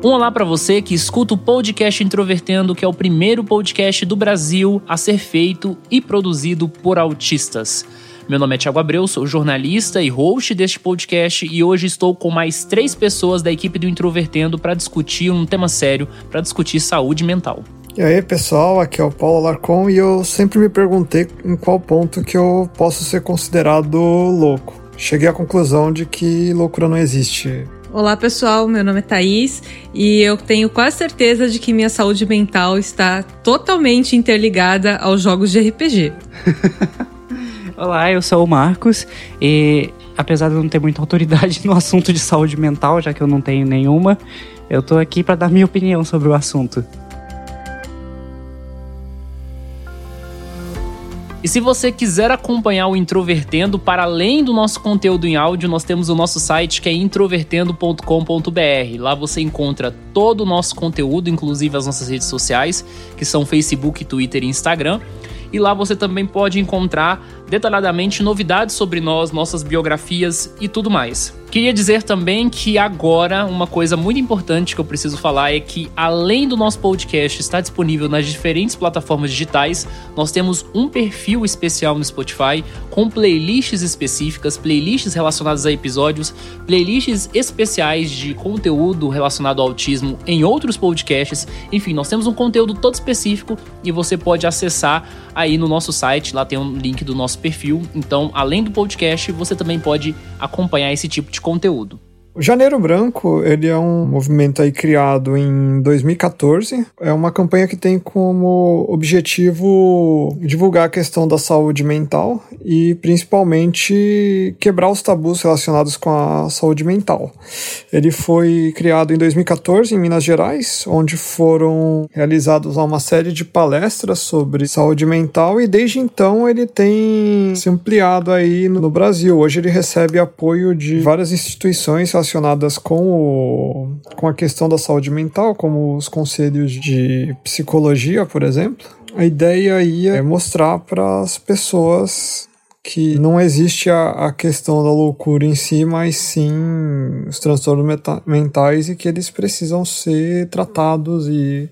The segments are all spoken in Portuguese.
Um olá para você que escuta o podcast Introvertendo, que é o primeiro podcast do Brasil a ser feito e produzido por autistas. Meu nome é Thiago Abreu, sou jornalista e host deste podcast e hoje estou com mais três pessoas da equipe do Introvertendo para discutir um tema sério, para discutir saúde mental. E aí, pessoal, aqui é o Paulo Alarcon e eu sempre me perguntei em qual ponto que eu posso ser considerado louco. Cheguei à conclusão de que loucura não existe. Olá pessoal, meu nome é Thaís e eu tenho quase certeza de que minha saúde mental está totalmente interligada aos jogos de RPG. Olá, eu sou o Marcos e apesar de eu não ter muita autoridade no assunto de saúde mental, já que eu não tenho nenhuma, eu tô aqui para dar minha opinião sobre o assunto. E se você quiser acompanhar o Introvertendo para além do nosso conteúdo em áudio, nós temos o nosso site que é introvertendo.com.br. Lá você encontra todo o nosso conteúdo, inclusive as nossas redes sociais, que são Facebook, Twitter e Instagram. E lá você também pode encontrar detalhadamente novidades sobre nós, nossas biografias e tudo mais. Queria dizer também que agora uma coisa muito importante que eu preciso falar é que além do nosso podcast estar disponível nas diferentes plataformas digitais, nós temos um perfil especial no Spotify com playlists específicas, playlists relacionadas a episódios, playlists especiais de conteúdo relacionado ao autismo em outros podcasts. Enfim, nós temos um conteúdo todo específico e você pode acessar aí no nosso site, lá tem um link do nosso perfil. Então, além do podcast, você também pode acompanhar esse tipo de conteúdo. O Janeiro Branco, ele é um movimento aí criado em 2014. É uma campanha que tem como objetivo divulgar a questão da saúde mental e principalmente quebrar os tabus relacionados com a saúde mental. Ele foi criado em 2014 em Minas Gerais, onde foram realizadas uma série de palestras sobre saúde mental e desde então ele tem se ampliado aí no Brasil. Hoje ele recebe apoio de várias instituições relacionadas relacionadas com, o, com a questão da saúde mental, como os conselhos de psicologia, por exemplo. A ideia aí é mostrar para as pessoas que não existe a, a, questão da loucura em si, mas sim os transtornos mentais e que eles precisam ser tratados e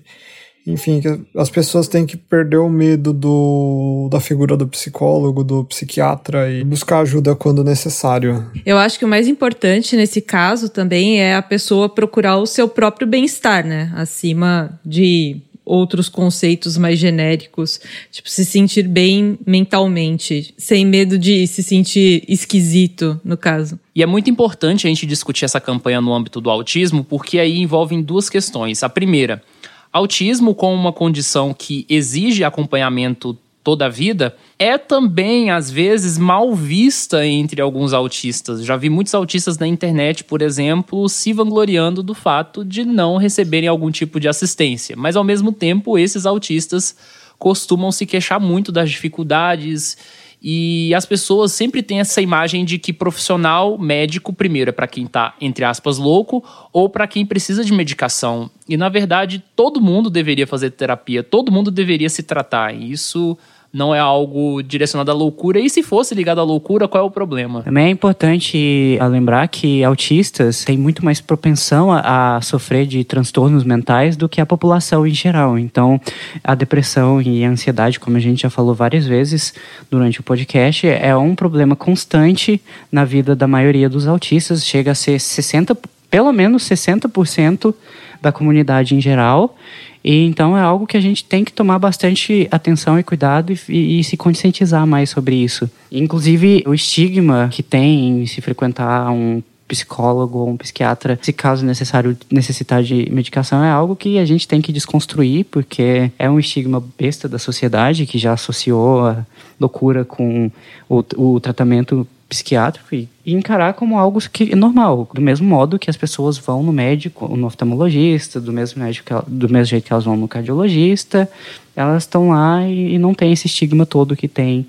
enfim, que as pessoas têm que perder o medo do, da figura do psicólogo, do psiquiatra e buscar ajuda quando necessário. Eu acho que o mais importante nesse caso também é a pessoa procurar o seu próprio bem-estar, né? Acima de outros conceitos mais genéricos, tipo se sentir bem mentalmente, sem medo de se sentir esquisito, no caso. E é muito importante a gente discutir essa campanha no âmbito do autismo, porque aí envolvem duas questões. A primeira, Autismo, como uma condição que exige acompanhamento toda a vida, é também, às vezes, mal vista entre alguns autistas. Já vi muitos autistas na internet, por exemplo, se vangloriando do fato de não receberem algum tipo de assistência. Mas, ao mesmo tempo, esses autistas costumam se queixar muito das dificuldades e as pessoas sempre têm essa imagem de que profissional médico, primeiro, é para quem está, entre aspas, louco, ou para quem precisa de medicação. E, na verdade, todo mundo deveria fazer terapia, todo mundo deveria se tratar. E isso não é algo direcionado à loucura. E se fosse ligado à loucura, qual é o problema? Também é importante lembrar que autistas têm muito mais propensão a, a, sofrer de transtornos mentais do que a população em geral. Então, a depressão e a ansiedade, como a gente já falou várias vezes durante o podcast, é um problema constante na vida da maioria dos autistas. Chega a ser 60, pelo menos 60% da comunidade em geral. E então é algo que a gente tem que tomar bastante atenção e cuidado e, e, se conscientizar mais sobre isso. Inclusive, o estigma que tem em se frequentar um psicólogo ou um psiquiatra, se caso necessário necessitar de medicação, é algo que a gente tem que desconstruir, porque é um estigma besta da sociedade que já associou a loucura com o, o tratamento psiquiátrico e, e encarar como algo que é normal, do mesmo modo que as pessoas vão no médico, no oftalmologista, do mesmo, médico do mesmo jeito que elas vão no cardiologista, elas estão lá e, e não tem esse estigma todo que tem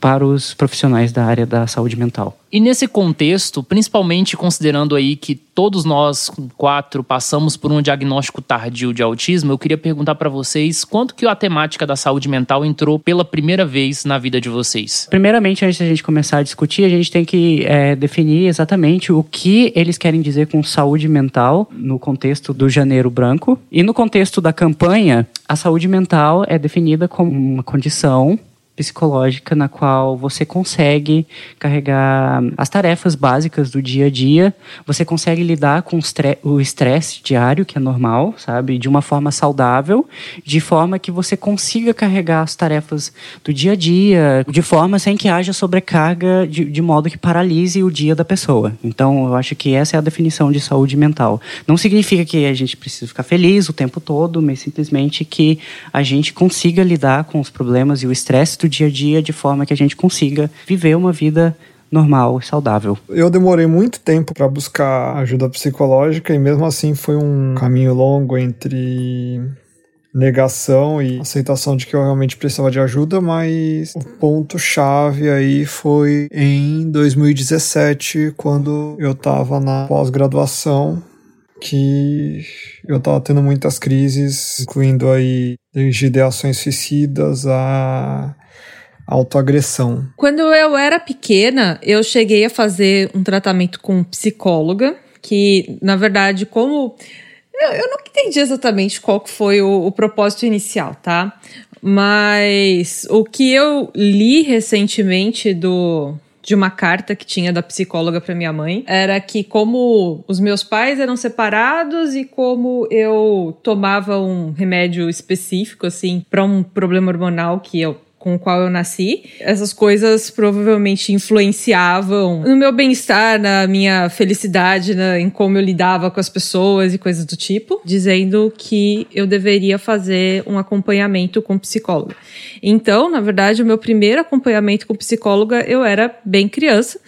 para os profissionais da área da saúde mental. E nesse contexto, principalmente considerando aí que todos nós quatro passamos por um diagnóstico tardio de autismo, eu queria perguntar para vocês quanto que a temática da saúde mental entrou pela primeira vez na vida de vocês. Primeiramente, antes da gente começar a discutir, a gente tem que é, definir exatamente o que eles querem dizer com saúde mental no contexto do Janeiro Branco e no contexto da campanha. A saúde mental é definida como uma condição psicológica na qual você consegue carregar as tarefas básicas do dia a dia, você consegue lidar com o estresse diário, que é normal, sabe, de uma forma saudável, de forma que você consiga carregar as tarefas do dia a dia, de forma sem que haja sobrecarga, de, de modo que paralise o dia da pessoa. Então, eu acho que essa é a definição de saúde mental. Não significa que a gente precisa ficar feliz o tempo todo, mas simplesmente que a gente consiga lidar com os problemas e o estresse do do dia a dia de forma que a gente consiga viver uma vida normal, saudável. Eu demorei muito tempo para buscar ajuda psicológica e mesmo assim foi um caminho longo entre negação e aceitação de que eu realmente precisava de ajuda, mas o ponto chave aí foi em 2017, quando eu estava na pós-graduação, que eu estava tendo muitas crises, incluindo aí desde ideações suicidas a autoagressão. Quando eu era pequena, eu cheguei a fazer um tratamento com psicóloga, que na verdade, como eu, eu não entendi exatamente qual foi o, o propósito inicial, tá? Mas o que eu li recentemente do de uma carta que tinha da psicóloga para minha mãe era que como os meus pais eram separados e como eu tomava um remédio específico assim para um problema hormonal que eu com o qual eu nasci. Essas coisas provavelmente influenciavam no meu bem-estar, na minha felicidade, na, em como eu lidava com as pessoas e coisas do tipo, dizendo que eu deveria fazer um acompanhamento com psicóloga. Então, na verdade, o meu primeiro acompanhamento com psicóloga eu era bem criança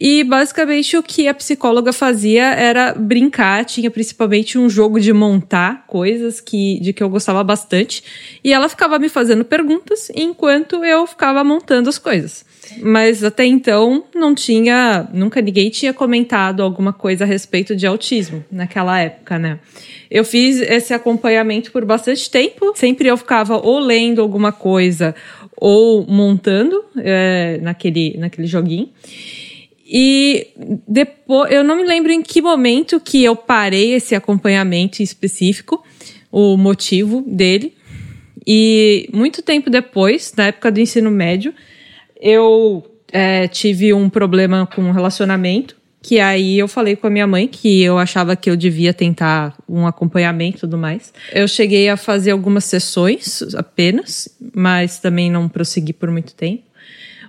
e basicamente o que a psicóloga fazia era brincar, tinha principalmente um jogo de montar coisas que de que eu gostava bastante, e ela ficava me fazendo perguntas enquanto eu ficava montando as coisas. Mas até então não tinha, nunca ninguém tinha comentado alguma coisa a respeito de autismo naquela época, né? Eu fiz esse acompanhamento por bastante tempo. Sempre eu ficava ou lendo alguma coisa ou montando é, naquele, naquele joguinho. E depois, eu não me lembro em que momento que eu parei esse acompanhamento específico, o motivo dele. E muito tempo depois, na época do ensino médio, eu é, tive um problema com um relacionamento. Que aí eu falei com a minha mãe que eu achava que eu devia tentar um acompanhamento e tudo mais. Eu cheguei a fazer algumas sessões apenas, mas também não prossegui por muito tempo.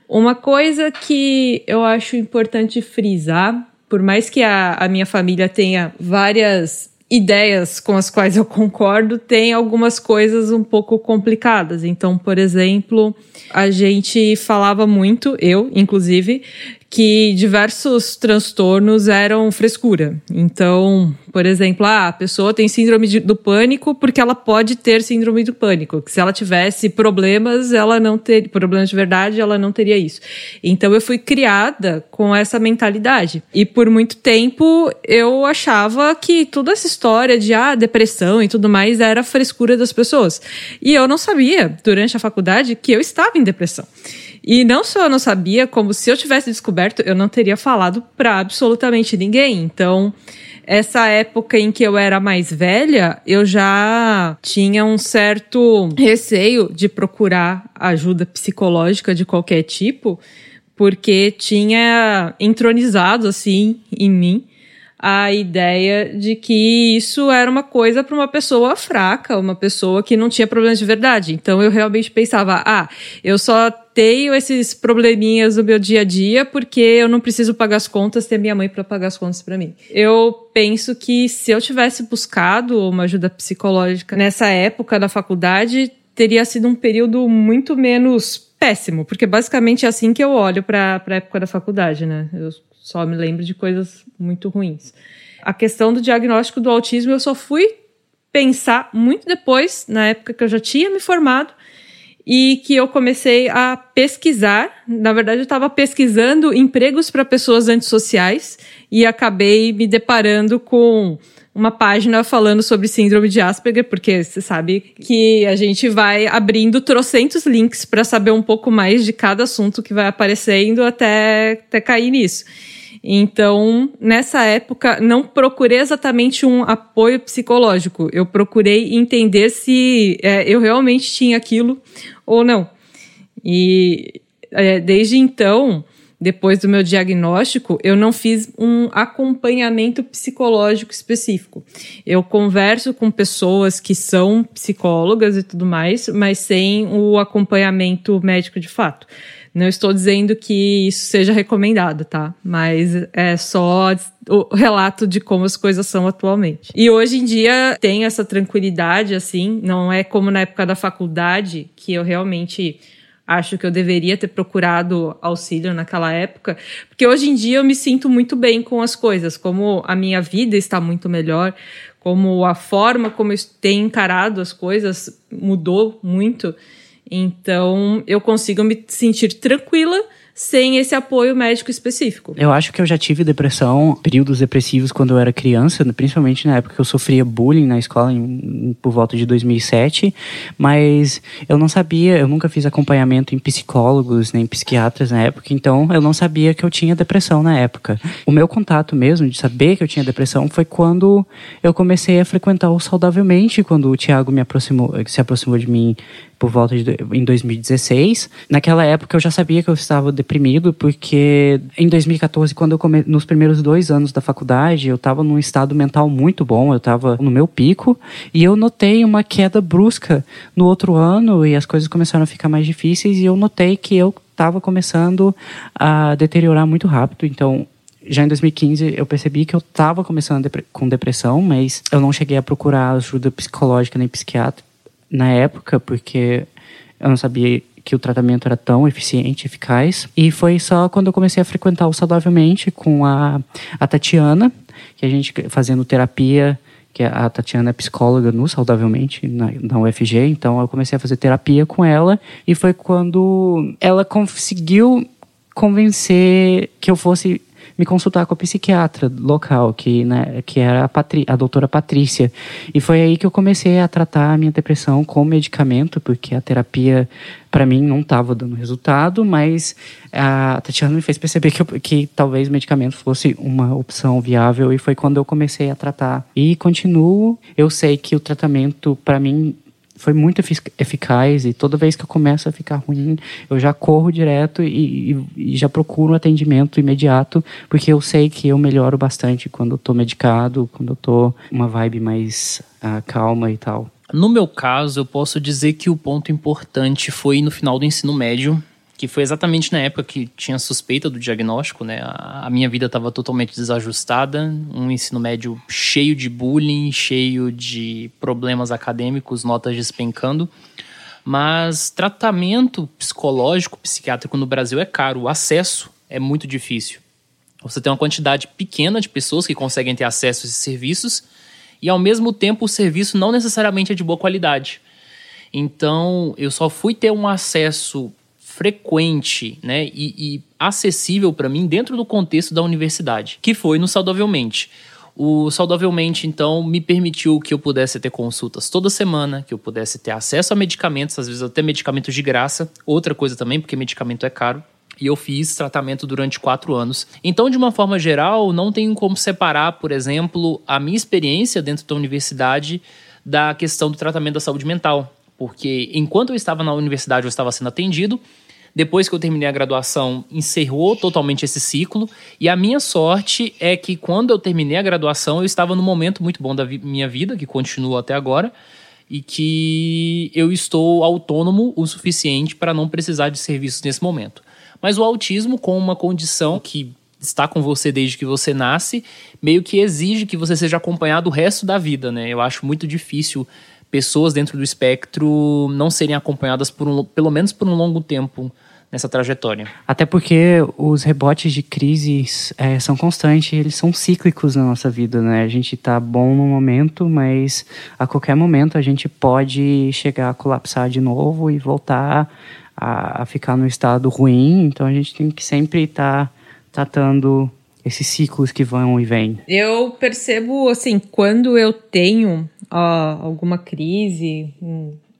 Uma coisa que eu acho importante frisar, por mais que a, a minha família tenha várias ideias com as quais eu concordo, tem algumas coisas um pouco complicadas. Então, por exemplo, a gente falava muito, eu inclusive, que diversos transtornos eram frescura. Então, por exemplo, ah, a pessoa tem síndrome de, do pânico porque ela pode ter síndrome do pânico. Que se ela tivesse problemas, ela não ter problemas de verdade, ela não teria isso. Então, eu fui criada com essa mentalidade. E por muito tempo eu achava que toda essa história de ah, depressão e tudo mais era frescura das pessoas. E eu não sabia durante a faculdade que eu estava em depressão. E não só eu não sabia, como se eu tivesse descoberto, eu não teria falado para absolutamente ninguém. Então, essa época em que eu era mais velha, eu já tinha um certo receio de procurar ajuda psicológica de qualquer tipo, porque tinha entronizado assim em mim a ideia de que isso era uma coisa para uma pessoa fraca, uma pessoa que não tinha problemas de verdade. Então eu realmente pensava, ah, eu só tenho esses probleminhas no meu dia a dia porque eu não preciso pagar as contas, ter minha mãe para pagar as contas para mim. Eu penso que se eu tivesse buscado uma ajuda psicológica nessa época da faculdade, teria sido um período muito menos péssimo, porque basicamente é assim que eu olho para a época da faculdade, né? Eu só me lembro de coisas muito ruins. A questão do diagnóstico do autismo eu só fui pensar muito depois, na época que eu já tinha me formado, e que eu comecei a pesquisar. Na verdade, eu estava pesquisando empregos para pessoas antissociais e acabei me deparando com uma página falando sobre síndrome de Asperger, porque você sabe que a gente vai abrindo trocentos links para saber um pouco mais de cada assunto que vai aparecendo até, até cair nisso. Então, nessa época, não procurei exatamente um apoio psicológico. Eu procurei entender se é, eu realmente tinha aquilo ou não. E é, desde então, depois do meu diagnóstico, eu não fiz um acompanhamento psicológico específico. Eu converso com pessoas que são psicólogas e tudo mais, mas sem o acompanhamento médico de fato. Não estou dizendo que isso seja recomendado, tá? Mas é só o relato de como as coisas são atualmente. E hoje em dia tem essa tranquilidade, assim, não é como na época da faculdade, que eu realmente acho que eu deveria ter procurado auxílio naquela época, porque hoje em dia eu me sinto muito bem com as coisas, como a minha vida está muito melhor, como a forma como eu tenho encarado as coisas mudou muito. Então, eu consigo me sentir tranquila sem esse apoio médico específico. Eu acho que eu já tive depressão, períodos depressivos quando eu era criança, principalmente na época que eu sofria bullying na escola, em, por volta de 2007, mas eu não sabia, eu nunca fiz acompanhamento em psicólogos nem psiquiatras na época, então eu não sabia que eu tinha depressão na época. O meu contato mesmo de saber que eu tinha depressão foi quando eu comecei a frequentar o saudavelmente, quando o Tiago me aproximou, se aproximou de mim por volta de em 2016. Naquela época eu já sabia que eu estava deprimido porque em 2014, quando eu come, nos primeiros dois anos da faculdade, eu estava num estado mental muito bom, eu estava no meu pico e eu notei uma queda brusca no outro ano e as coisas começaram a ficar mais difíceis e eu notei que eu estava começando a deteriorar muito rápido. Então já em 2015 eu percebi que eu estava começando com depressão, mas eu não cheguei a procurar ajuda psicológica nem psiquiátrica na época, porque eu não sabia que o tratamento era tão eficiente, eficaz. E foi só quando eu comecei a frequentar o Saudavelmente com a, a Tatiana, que a gente fazendo terapia, que a Tatiana é psicóloga no Saudavelmente, na, na UFG, então eu comecei a fazer terapia com ela, e foi quando ela conseguiu convencer que eu fosse me consultar com a psiquiatra local, que, né, que era a, Patri a doutora Patrícia. E foi aí que eu comecei a tratar a minha depressão com medicamento, porque a terapia, para mim, não estava dando resultado, mas a Tatiana me fez perceber que, eu, que talvez medicamento fosse uma opção viável, e foi quando eu comecei a tratar. E continuo, eu sei que o tratamento, para mim, foi muito eficaz e toda vez que eu começo a ficar ruim, eu já corro direto e, e, e já procuro um atendimento imediato, porque eu sei que eu melhoro bastante quando eu tô medicado, quando eu tô uma vibe mais uh, calma e tal. No meu caso, eu posso dizer que o ponto importante foi no final do ensino médio, que foi exatamente na época que tinha suspeita do diagnóstico, né? A, minha vida estava totalmente desajustada, um ensino médio cheio de bullying, cheio de problemas acadêmicos, notas despencando. Mas tratamento psicológico, psiquiátrico no Brasil é caro, o acesso é muito difícil. Você tem uma quantidade pequena de pessoas que conseguem ter acesso a esses serviços e, ao mesmo tempo, o serviço não necessariamente é de boa qualidade. Então, eu só fui ter um acesso frequente né, e, e acessível para mim dentro do contexto da universidade, que foi no Saudavelmente. O Saudavelmente, então, me permitiu que eu pudesse ter consultas toda semana, que eu pudesse ter acesso a medicamentos, às vezes até medicamentos de graça. Outra coisa também, porque medicamento é caro. E eu fiz tratamento durante quatro anos. Então, de uma forma geral, não tenho como separar, por exemplo, a minha experiência dentro da universidade da questão do tratamento da saúde mental. Porque enquanto eu estava na universidade, eu estava sendo atendido, depois que eu terminei a graduação, encerrou totalmente esse ciclo. E a minha sorte é que quando eu terminei a graduação, eu estava num momento muito bom da vi minha vida, que continua até agora, e que eu estou autônomo o suficiente para não precisar de serviços nesse momento. Mas o autismo, com uma condição que está com você desde que você nasce, meio que exige que você seja acompanhado o resto da vida, né? Eu acho muito difícil pessoas dentro do espectro não serem acompanhadas por um, pelo menos por um longo tempo nessa trajetória. Até porque os rebotes de crises é, são constantes, eles são cíclicos na nossa vida, né? A gente tá bom no momento, mas a qualquer momento a gente pode chegar a colapsar de novo e voltar a, a ficar no estado ruim. Então a gente tem que sempre estar tá tratando esses ciclos que vão e vêm. Eu percebo, assim, quando eu tenho alguma crise,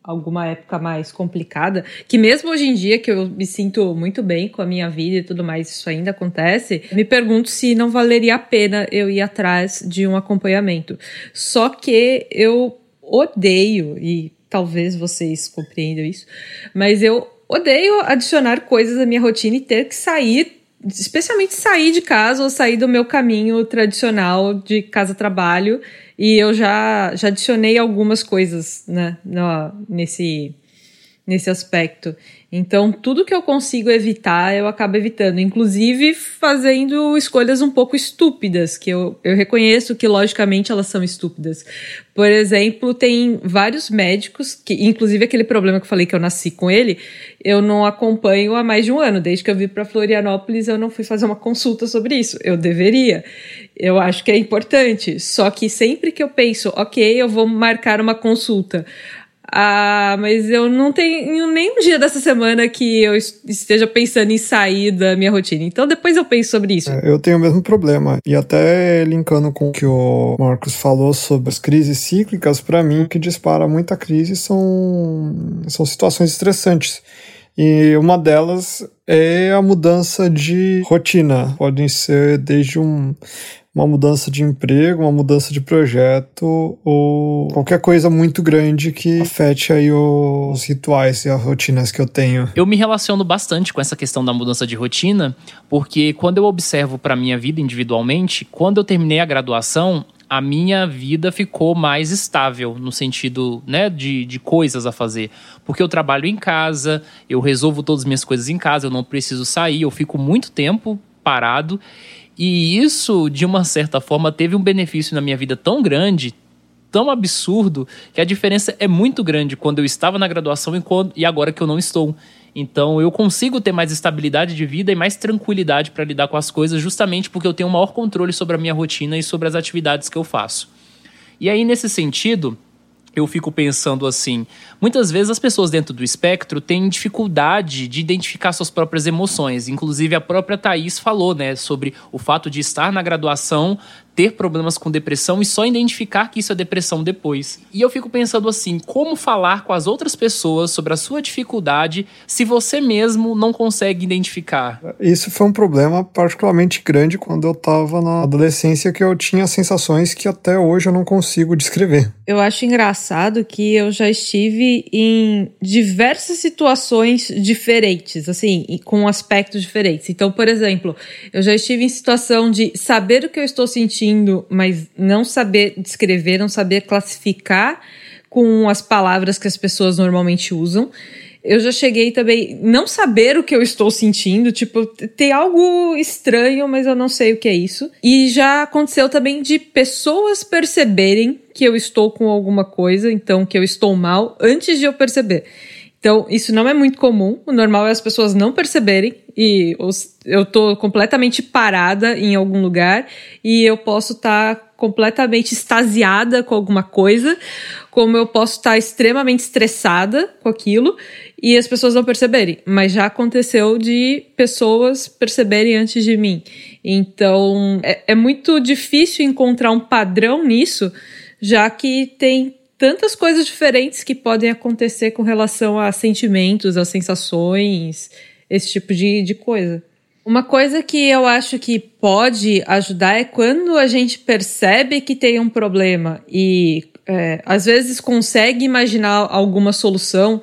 alguma época mais complicada, que mesmo hoje em dia, que eu me sinto muito bem com a minha vida e tudo mais, isso ainda acontece, me pergunto se não valeria a pena eu ir atrás de um acompanhamento. Só que eu odeio, e talvez vocês compreendam isso, mas eu odeio adicionar coisas à minha rotina e ter que sair especialmente sair de casa ou sair do meu caminho tradicional de casa-trabalho e eu já, já adicionei algumas coisas né, no, nesse, nesse aspecto. Então, tudo que eu consigo evitar, eu acabo evitando, inclusive fazendo escolhas um pouco estúpidas, que eu, eu reconheço que, logicamente, elas são estúpidas. Por exemplo, tem vários médicos, que, inclusive aquele problema que eu falei que eu nasci com ele, eu não acompanho há mais de um ano. Desde que eu vim para Florianópolis, eu não fui fazer uma consulta sobre isso. Eu deveria. Eu acho que é importante. Só que sempre que eu penso, ok, eu vou marcar uma consulta ah, mas eu não tenho nem um dia dessa semana que eu esteja pensando em sair da minha rotina. Então depois eu penso sobre isso. É, eu tenho o mesmo problema. E até linkando com o que o Marcos falou sobre as crises cíclicas, para mim o que dispara muita crise são, são situações estressantes. E uma delas é a mudança de rotina. Podem ser desde um uma mudança de emprego, uma mudança de projeto ou qualquer coisa muito grande que afete aí os rituais e as rotinas que eu tenho. Eu me relaciono bastante com essa questão da mudança de rotina, porque quando eu observo para minha vida individualmente, quando eu terminei a graduação, a minha vida ficou mais estável no sentido né, de, de coisas a fazer. Porque eu trabalho em casa, eu resolvo todas as minhas coisas em casa, eu não preciso sair, eu fico muito tempo parado. E isso, de uma certa forma, teve um benefício na minha vida tão grande, tão absurdo, que a diferença é muito grande quando eu estava na graduação e, quando, e agora que eu não estou. Então eu consigo ter mais estabilidade de vida e mais tranquilidade para lidar com as coisas, justamente porque eu tenho um maior controle sobre a minha rotina e sobre as atividades que eu faço. E aí, nesse sentido, eu fico pensando assim: muitas vezes as pessoas dentro do espectro têm dificuldade de identificar suas próprias emoções. Inclusive, a própria Thaís falou né, sobre o fato de estar na graduação, ter problemas com depressão e só identificar que isso é depressão depois. E eu fico pensando assim: como falar com as outras pessoas sobre a sua dificuldade se você mesmo não consegue identificar? Isso foi um problema particularmente grande quando eu estava na adolescência, que eu tinha sensações que até hoje eu não consigo descrever. Eu acho engraçado que eu já estive em diversas situações diferentes, assim, com aspectos diferentes. Então, por exemplo, eu já estive em situação de saber o que eu estou sentindo sentindo, mas não saber descrever, não saber classificar com as palavras que as pessoas normalmente usam. Eu já cheguei também não saber o que eu estou sentindo, tipo, ter algo estranho, mas eu não sei o que é isso. E já aconteceu também de pessoas perceberem que eu estou com alguma coisa, então que eu estou mal, antes de eu perceber. Então, isso não é muito comum. O normal é as pessoas não perceberem e eu tô completamente parada em algum lugar e eu posso estar tá completamente extasiada com alguma coisa, como eu posso estar tá extremamente estressada com aquilo e as pessoas não perceberem. Mas já aconteceu de pessoas perceberem antes de mim. Então, é, é muito difícil encontrar um padrão nisso, já que tem tantas coisas diferentes que podem acontecer com relação a sentimentos, a sensações, esse tipo de, de coisa. Uma coisa que eu acho que pode ajudar é quando a gente percebe que tem um problema e é, às vezes consegue imaginar alguma solução,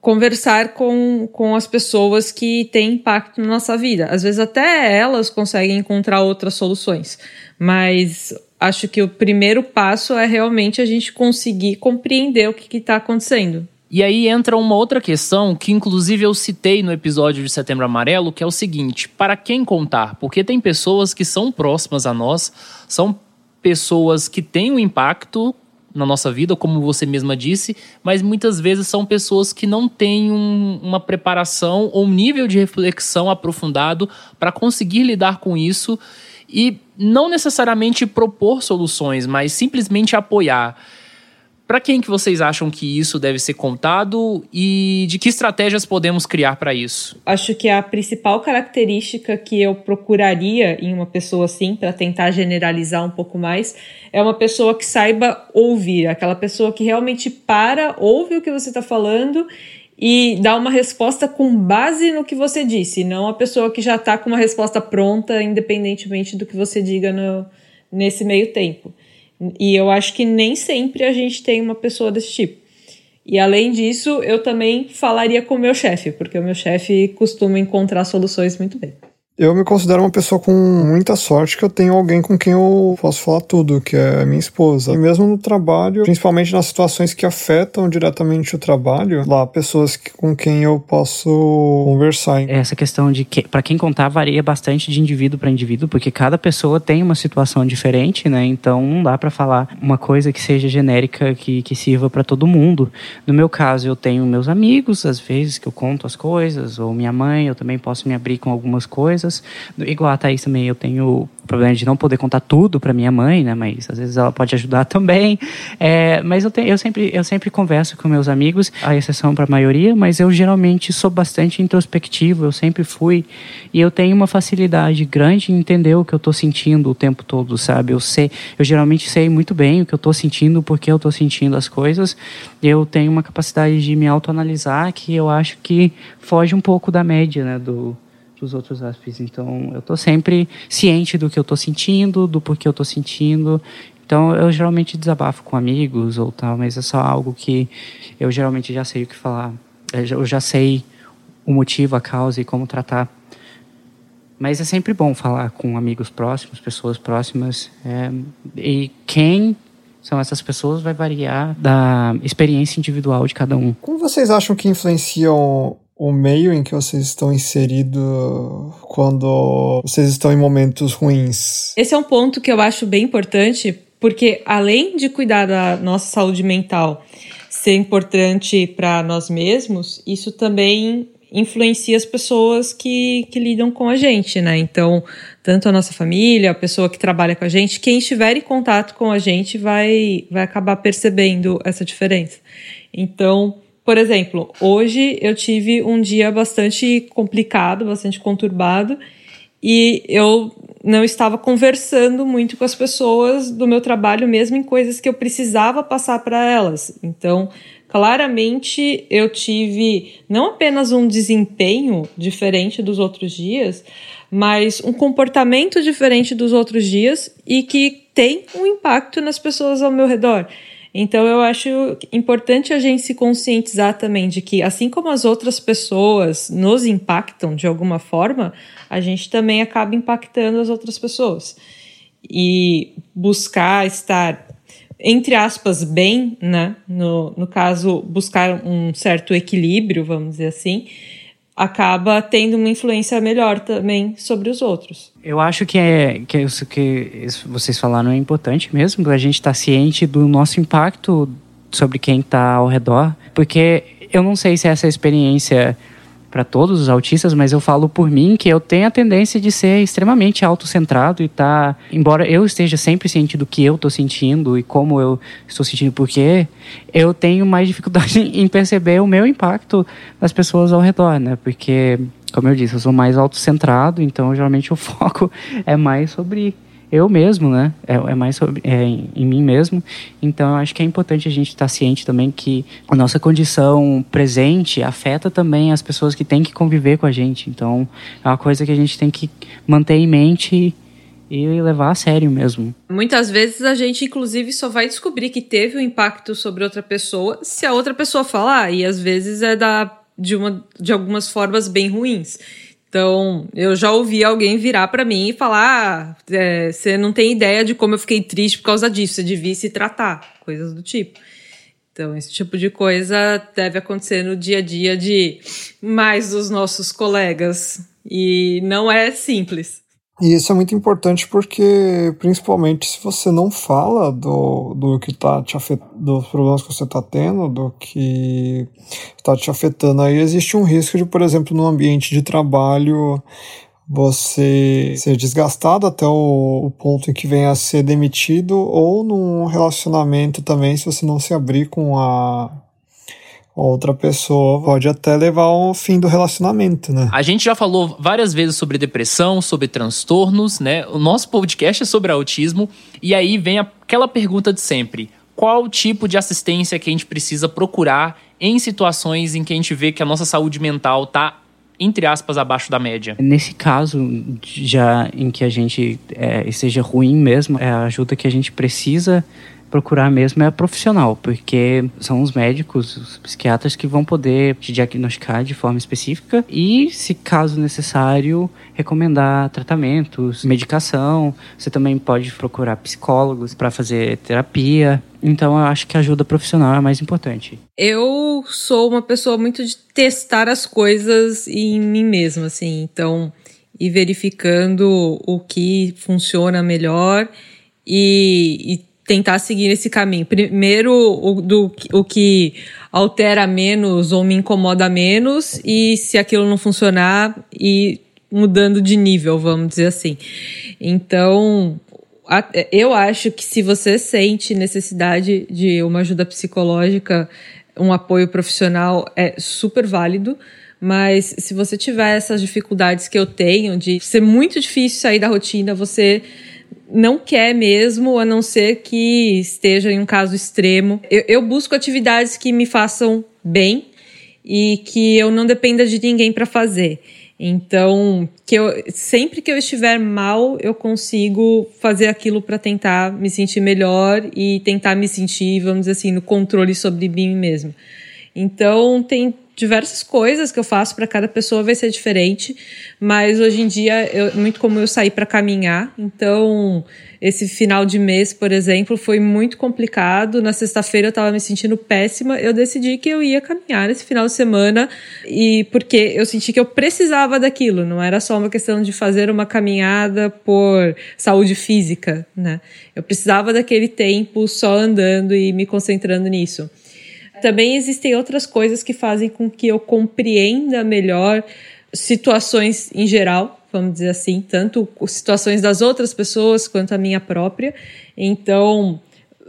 conversar com, com as pessoas que têm impacto na nossa vida. Às vezes até elas conseguem encontrar outras soluções, mas acho que o primeiro passo é realmente a gente conseguir compreender o que está acontecendo. E aí entra uma outra questão que, inclusive, eu citei no episódio de Setembro Amarelo, que é o seguinte: para quem contar? Porque tem pessoas que são próximas a nós, são pessoas que têm um impacto na nossa vida, como você mesma disse, mas muitas vezes são pessoas que não têm um, uma preparação ou um nível de reflexão aprofundado para conseguir lidar com isso e não necessariamente propor soluções, mas simplesmente apoiar. Para quem que vocês acham que isso deve ser contado e de que estratégias podemos criar para isso? Acho que a principal característica que eu procuraria em uma pessoa assim, para tentar generalizar um pouco mais, é uma pessoa que saiba ouvir, aquela pessoa que realmente para, ouve o que você está falando e dá uma resposta com base no que você disse, não a pessoa que já está com uma resposta pronta, independentemente do que você diga no, nesse meio tempo. E eu acho que nem sempre a gente tem uma pessoa desse tipo. E além disso, eu também falaria com o meu chefe, porque o meu chefe costuma encontrar soluções muito bem. Eu me considero uma pessoa com muita sorte que eu tenho alguém com quem eu posso falar tudo, que é minha esposa. E mesmo no trabalho, principalmente nas situações que afetam diretamente o trabalho, lá pessoas que, com quem eu posso conversar. Essa questão de que para quem contar varia bastante de indivíduo para indivíduo, porque cada pessoa tem uma situação diferente, né? Então não dá para falar uma coisa que seja genérica que, que sirva para todo mundo. No meu caso, eu tenho meus amigos, às vezes que eu conto as coisas, ou minha mãe, eu também posso me abrir com algumas coisas Igual a Thaís também, eu tenho problema de não poder contar tudo para minha mãe, né? Mas às vezes ela pode ajudar também. É, mas eu, eu, sempre, eu sempre converso com meus amigos, a exceção para a maioria, mas eu geralmente sou bastante introspectivo, eu sempre fui. E eu tenho uma facilidade grande em entender o que eu estou sentindo o tempo todo, sabe? Eu sei, eu geralmente sei muito bem o que eu estou sentindo, porque eu estou sentindo as coisas. Eu tenho uma capacidade de me autoanalisar que eu acho que foge um pouco da média, né? Do, dos outros hóspedes. Então, eu estou sempre ciente do que eu estou sentindo, do porquê eu estou sentindo. Então, eu geralmente desabafo com amigos ou tal, mas é só algo que eu geralmente já sei o que falar. Eu já sei o motivo, a causa e como tratar. Mas é sempre bom falar com amigos próximos, pessoas próximas. É, e quem são essas pessoas vai variar da experiência individual de cada um. Como vocês acham que influenciam o meio em que vocês estão inseridos quando vocês estão em momentos ruins? Esse é um ponto que eu acho bem importante, porque além de cuidar da nossa saúde mental ser importante para nós mesmos, isso também influencia as pessoas que, que lidam com a gente, né? Então, tanto a nossa família, a pessoa que trabalha com a gente, quem estiver em contato com a gente vai, vai acabar percebendo essa diferença. Então, por exemplo, hoje eu tive um dia bastante complicado, bastante conturbado, e eu não estava conversando muito com as pessoas do meu trabalho, mesmo em coisas que eu precisava passar para elas. Então, claramente eu tive não apenas um desempenho diferente dos outros dias, mas um comportamento diferente dos outros dias e que tem um impacto nas pessoas ao meu redor. Então eu acho importante a gente se conscientizar também de que, assim como as outras pessoas nos impactam de alguma forma, a gente também acaba impactando as outras pessoas. E buscar estar, entre aspas, bem, né? No, no caso, buscar um certo equilíbrio, vamos dizer assim, acaba tendo uma influência melhor também sobre os outros. Eu acho que é que isso que vocês falaram é importante mesmo, a gente estar tá ciente do nosso impacto sobre quem está ao redor, porque eu não sei se essa experiência para todos os autistas, mas eu falo por mim que eu tenho a tendência de ser extremamente autocentrado e tá, embora eu esteja sempre ciente do que eu estou sentindo e como eu estou sentindo, porque eu tenho mais dificuldade em perceber o meu impacto nas pessoas ao redor, né? Porque, como eu disse, eu sou mais autocentrado, então geralmente o foco é mais sobre eu mesmo, né? É, é mais sobre, é, em, em, mim mesmo. Então, eu acho que é importante a gente estar ciente também que a nossa condição presente afeta também as pessoas que têm que conviver com a gente. Então, é uma coisa que a gente tem que manter em mente e levar a sério mesmo. Muitas vezes a gente, inclusive, só vai descobrir que teve um impacto sobre outra pessoa se a outra pessoa falar, e às vezes é da, de, uma, de algumas formas bem ruins. Então, eu já ouvi alguém virar para mim e falar: ah, é, você não tem ideia de como eu fiquei triste por causa disso, você devia se tratar, coisas do tipo. Então, esse tipo de coisa deve acontecer no dia a dia de mais dos nossos colegas. E não é simples. E isso é muito importante porque, principalmente, se você não fala do, do que tá te afetando, dos problemas que você está tendo, do que está te afetando, aí existe um risco de, por exemplo, no ambiente de trabalho, você ser desgastado até o, o, ponto em que venha a ser demitido, ou num relacionamento também, se você não se abrir com a outra pessoa pode até levar ao fim do relacionamento, né? A gente já falou várias vezes sobre depressão, sobre transtornos, né? O nosso podcast é sobre autismo e aí vem aquela pergunta de sempre: qual tipo de assistência que a gente precisa procurar em situações em que a gente vê que a nossa saúde mental tá entre aspas abaixo da média? Nesse caso, já em que a gente é, esteja ruim mesmo, é a ajuda que a gente precisa procurar mesmo é a profissional, porque são os médicos, os psiquiatras que vão poder te diagnosticar de forma específica e, se caso necessário, recomendar tratamentos, medicação. Você também pode procurar psicólogos para fazer terapia. Então, eu acho que a ajuda profissional é mais importante. Eu sou uma pessoa muito de testar as coisas em mim mesma, assim. Então, ir verificando o que funciona melhor e, e tentar seguir esse caminho. Primeiro, o, do, o que altera menos ou me incomoda menos, e se aquilo não funcionar, e mudando de nível, vamos dizer assim. Então, eu acho que se você sente necessidade de uma ajuda psicológica, um apoio profissional, é super válido. Mas se você tiver essas dificuldades que eu tenho, de ser muito difícil sair da rotina, você não quer mesmo, a não ser que esteja em um caso extremo. Eu, eu busco atividades que me façam bem e que eu não dependa de ninguém para fazer. Então, que eu, sempre que eu estiver mal, eu consigo fazer aquilo para tentar me sentir melhor e tentar me sentir, vamos dizer assim, no controle sobre mim mesmo. Então, tem diversas coisas que eu faço para cada pessoa vai ser diferente, mas hoje em dia é muito comum eu sair para caminhar. Então, esse final de mês, por exemplo, foi muito complicado. Na sexta-feira eu estava me sentindo péssima. Eu decidi que eu ia caminhar esse final de semana e porque eu senti que eu precisava daquilo, não era só uma questão de fazer uma caminhada por saúde física, né? Eu precisava daquele tempo só andando e me concentrando nisso. Também existem outras coisas que fazem com que eu compreenda melhor situações em geral, vamos dizer assim, tanto situações das outras pessoas quanto a minha própria. Então,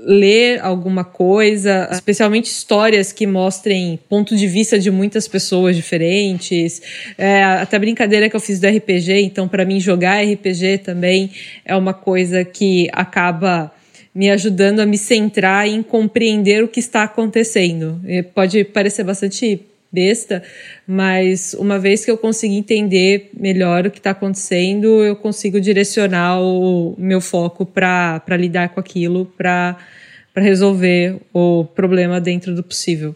ler alguma coisa, especialmente histórias que mostrem ponto de vista de muitas pessoas diferentes. É, até a brincadeira que eu fiz do RPG, então para mim jogar RPG também é uma coisa que acaba me ajudando a me centrar em compreender o que está acontecendo. E pode parecer bastante besta, mas uma vez que eu consegui entender melhor o que está acontecendo, eu consigo direcionar o meu foco para lidar com aquilo, para resolver o problema dentro do possível.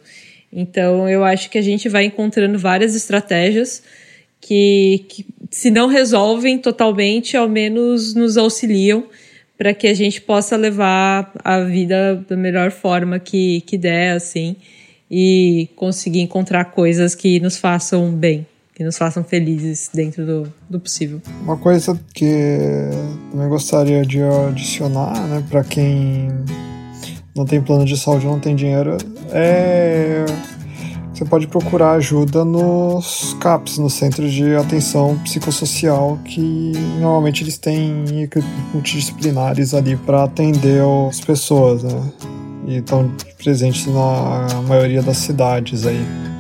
Então, eu acho que a gente vai encontrando várias estratégias que, que se não resolvem totalmente, ao menos nos auxiliam para que a gente possa levar a vida da melhor forma que, que der, assim, e conseguir encontrar coisas que nos façam bem, que nos façam felizes dentro do, do possível. Uma coisa que eu gostaria de adicionar, né, para quem não tem plano de saúde, não tem dinheiro, é você pode procurar ajuda nos CAPs, no Centro de Atenção Psicossocial, que normalmente eles têm equipes multidisciplinares ali para atender as pessoas, né? E estão presentes na maioria das cidades aí.